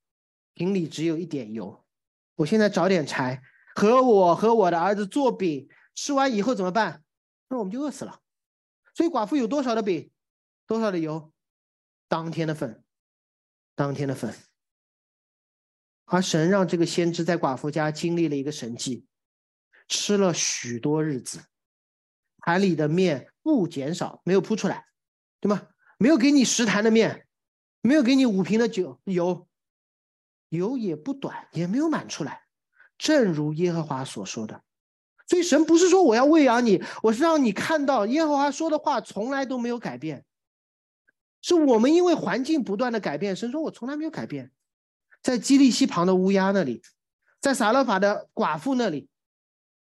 瓶里只有一点油。我现在找点柴，和我和我的儿子做饼，吃完以后怎么办？那我们就饿死了。所以寡妇有多少的饼，多少的油，当天的份，当天的份。而神让这个先知在寡妇家经历了一个神迹，吃了许多日子，坛里的面不减少，没有铺出来，对吗？没有给你十坛的面，没有给你五瓶的酒油，油也不短，也没有满出来，正如耶和华所说的。所以神不是说我要喂养你，我是让你看到耶和华说的话从来都没有改变。是我们因为环境不断的改变，神说我从来没有改变。在基利西旁的乌鸦那里，在撒勒法的寡妇那里，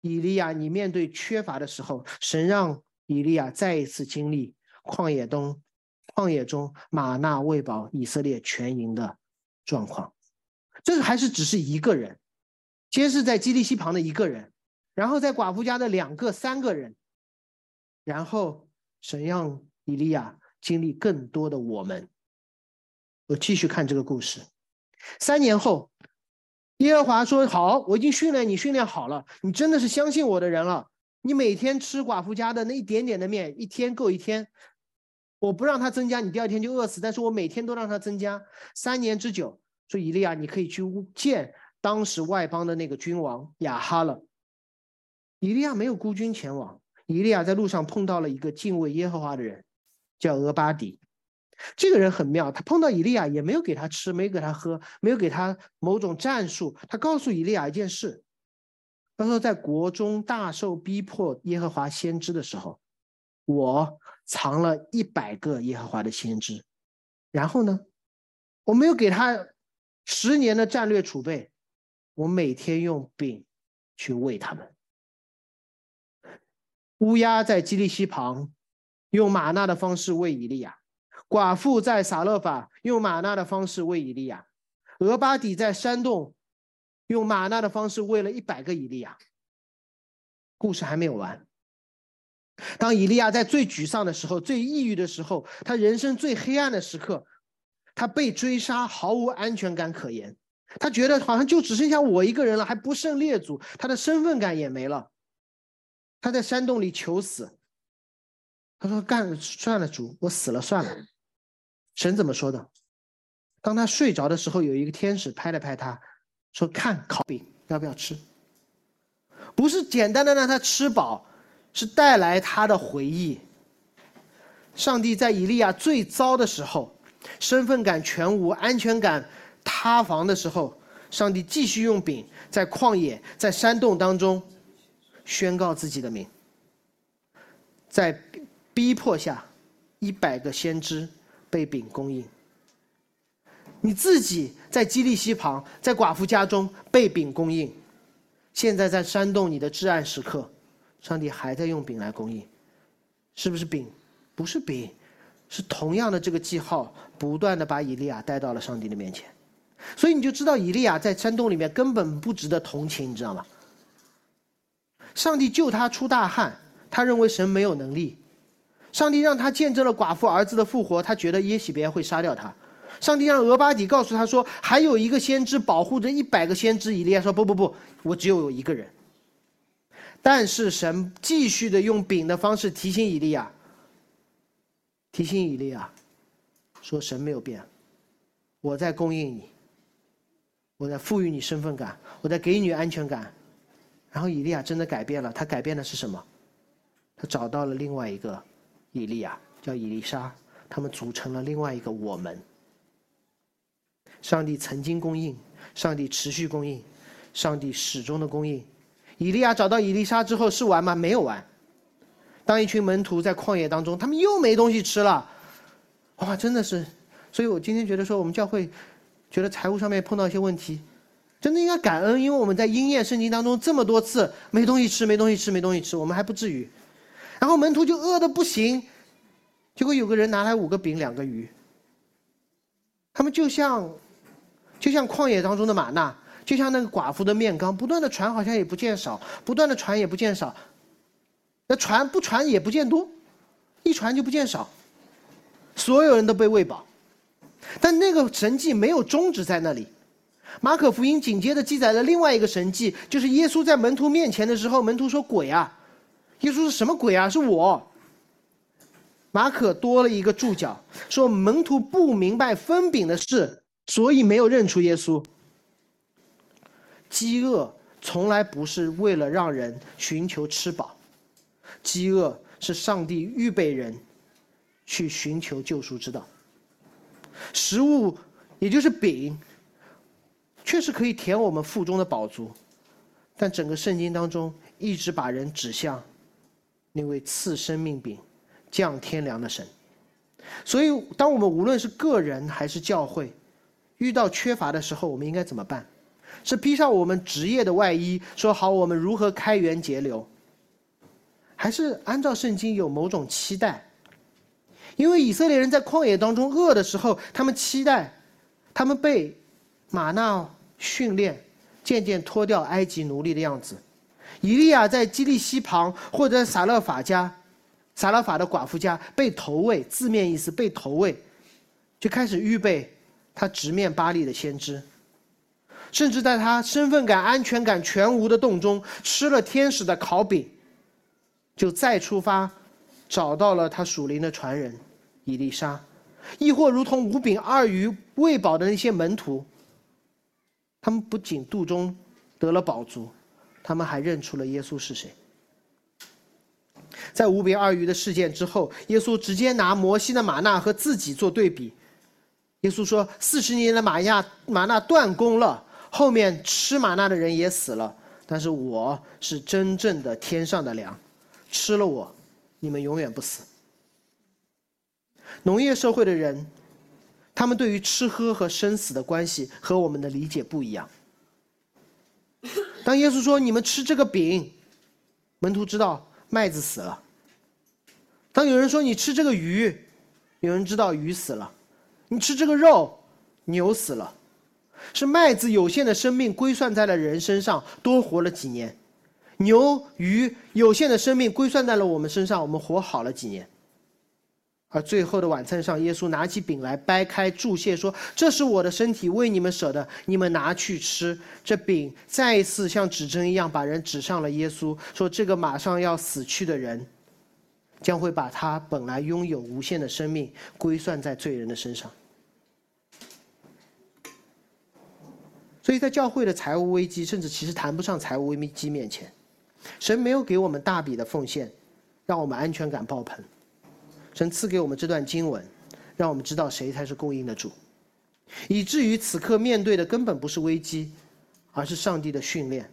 以利亚，你面对缺乏的时候，神让以利亚再一次经历旷野中。旷野中，马纳喂饱以色列全营的状况，这个还是只是一个人，先是在基利西旁的一个人，然后在寡妇家的两个、三个人，然后神让以利亚经历更多的我们。我继续看这个故事，三年后，耶和华说：“好，我已经训练你，训练好了，你真的是相信我的人了。你每天吃寡妇家的那一点点的面，一天够一天。”我不让他增加，你第二天就饿死。但是我每天都让他增加，三年之久。说以利亚，你可以去见当时外邦的那个君王亚哈了。以利亚没有孤军前往，以利亚在路上碰到了一个敬畏耶和华的人，叫俄巴底。这个人很妙，他碰到以利亚也没有给他吃，没给他喝，没有给他某种战术。他告诉以利亚一件事，他说在国中大受逼迫耶和华先知的时候，我。藏了一百个耶和华的先知，然后呢，我没有给他十年的战略储备，我每天用饼去喂他们。乌鸦在基利西旁用玛纳的方式喂以利亚，寡妇在撒勒法用玛纳的方式喂以利亚，俄巴底在山洞用玛纳的方式喂了一百个以利亚。故事还没有完。当以利亚在最沮丧的时候、最抑郁的时候，他人生最黑暗的时刻，他被追杀，毫无安全感可言。他觉得好像就只剩下我一个人了，还不胜列祖，他的身份感也没了。他在山洞里求死，他说：“干算了，主，我死了算了。”神怎么说的？当他睡着的时候，有一个天使拍了拍他，说：“看烤饼，要不要吃？不是简单的让他吃饱。”是带来他的回忆。上帝在以利亚最糟的时候，身份感全无、安全感塌房的时候，上帝继续用饼在旷野、在山洞当中宣告自己的名。在逼迫下，一百个先知被饼供应。你自己在基利西旁，在寡妇家中被饼供应。现在在山洞你的至暗时刻。上帝还在用饼来供应，是不是饼？不是饼，是同样的这个记号，不断的把以利亚带到了上帝的面前，所以你就知道以利亚在山洞里面根本不值得同情，你知道吗？上帝救他出大旱，他认为神没有能力；上帝让他见证了寡妇儿子的复活，他觉得耶喜别会杀掉他；上帝让俄巴底告诉他说还有一个先知保护着一百个先知，以利亚说不不不，我只有有一个人。但是神继续的用饼的方式提醒以利亚，提醒以利亚，说神没有变，我在供应你，我在赋予你身份感，我在给你安全感。然后以利亚真的改变了，他改变的是什么？他找到了另外一个以利亚，叫以利沙，他们组成了另外一个我们。上帝曾经供应，上帝持续供应，上帝始终的供应。以利亚找到以利沙之后是完吗？没有完。当一群门徒在旷野当中，他们又没东西吃了，哇，真的是。所以我今天觉得说，我们教会觉得财务上面碰到一些问题，真的应该感恩，因为我们在应验圣经当中这么多次没东西吃，没东西吃，没东西吃，我们还不至于。然后门徒就饿的不行，结果有个人拿来五个饼两个鱼，他们就像就像旷野当中的玛纳，就像那个寡妇的面缸，不断的传好像也不见少，不断的传也不见少，那传不传也不见多，一传就不见少，所有人都被喂饱，但那个神迹没有终止在那里。马可福音紧接着记载了另外一个神迹，就是耶稣在门徒面前的时候，门徒说：“鬼啊！”耶稣是什么鬼啊？是我。马可多了一个注脚，说门徒不明白分饼的事，所以没有认出耶稣。饥饿从来不是为了让人寻求吃饱，饥饿是上帝预备人去寻求救赎之道。食物，也就是饼。确实可以填我们腹中的饱足，但整个圣经当中一直把人指向那位赐生命饼、降天粮的神。所以，当我们无论是个人还是教会，遇到缺乏的时候，我们应该怎么办？是披上我们职业的外衣，说好我们如何开源节流，还是按照圣经有某种期待？因为以色列人在旷野当中饿的时候，他们期待，他们被。马纳训练，渐渐脱掉埃及奴隶的样子。以利亚在基利西旁，或者撒勒法家，撒勒法的寡妇家被投喂，字面意思被投喂，就开始预备他直面巴利的先知。甚至在他身份感、安全感全无的洞中，吃了天使的烤饼，就再出发，找到了他属灵的传人伊丽莎，亦或如同五饼二鱼喂饱的那些门徒。他们不仅肚中得了饱足，他们还认出了耶稣是谁。在五饼二鱼的事件之后，耶稣直接拿摩西的玛纳和自己做对比。耶稣说：“四十年的玛亚玛纳断供了，后面吃玛纳的人也死了，但是我是真正的天上的粮，吃了我，你们永远不死。”农业社会的人。他们对于吃喝和生死的关系和我们的理解不一样。当耶稣说“你们吃这个饼”，门徒知道麦子死了；当有人说“你吃这个鱼”，有人知道鱼死了；你吃这个肉，牛死了。是麦子有限的生命归算在了人身上，多活了几年；牛、鱼有限的生命归算在了我们身上，我们活好了几年。而最后的晚餐上，耶稣拿起饼来，掰开注谢，说：“这是我的身体，为你们舍的，你们拿去吃。”这饼再一次像指针一样，把人指向了耶稣，说：“这个马上要死去的人，将会把他本来拥有无限的生命归算在罪人的身上。”所以在教会的财务危机，甚至其实谈不上财务危机面前，神没有给我们大笔的奉献，让我们安全感爆棚。神赐给我们这段经文，让我们知道谁才是供应的主，以至于此刻面对的根本不是危机，而是上帝的训练。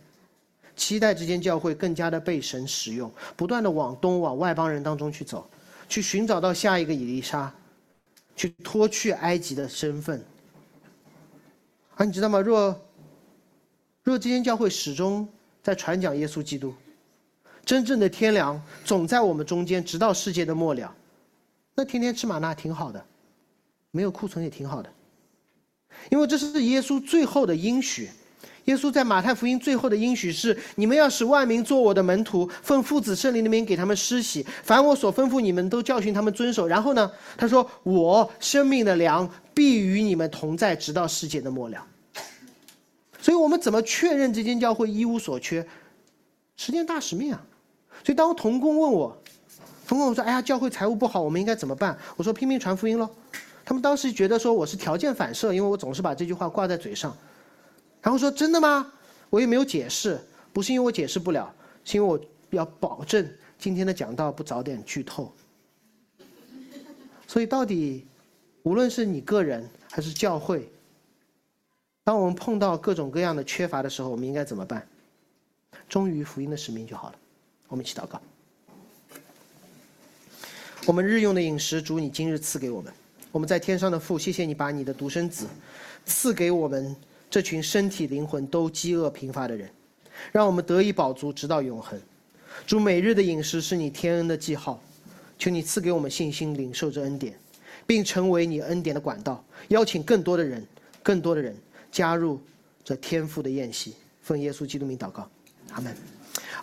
期待这间教会更加的被神使用，不断的往东往外邦人当中去走，去寻找到下一个以利沙，去脱去埃及的身份。而你知道吗？若若这间教会始终在传讲耶稣基督，真正的天良总在我们中间，直到世界的末了。那天天吃玛纳挺好的，没有库存也挺好的，因为这是耶稣最后的应许。耶稣在马太福音最后的应许是：你们要使万民做我的门徒，奉父子圣灵的名给他们施洗，凡我所吩咐你们都教训他们遵守。然后呢，他说：我生命的粮必与你们同在，直到世界的末了。所以我们怎么确认这间教会一无所缺？十件大使命啊！所以当童工问我。童工我说：“哎呀，教会财务不好，我们应该怎么办？”我说：“拼命传福音喽。”他们当时觉得说我是条件反射，因为我总是把这句话挂在嘴上。然后说：“真的吗？”我也没有解释，不是因为我解释不了，是因为我要保证今天的讲道不早点剧透。所以，到底无论是你个人还是教会，当我们碰到各种各样的缺乏的时候，我们应该怎么办？忠于福音的使命就好了。我们一起祷告。我们日用的饮食，主你今日赐给我们。我们在天上的父，谢谢你把你的独生子赐给我们这群身体灵魂都饥饿贫乏的人，让我们得以饱足直到永恒。主每日的饮食是你天恩的记号，求你赐给我们信心，领受这恩典，并成为你恩典的管道，邀请更多的人、更多的人加入这天父的宴席。奉耶稣基督名祷告，阿门。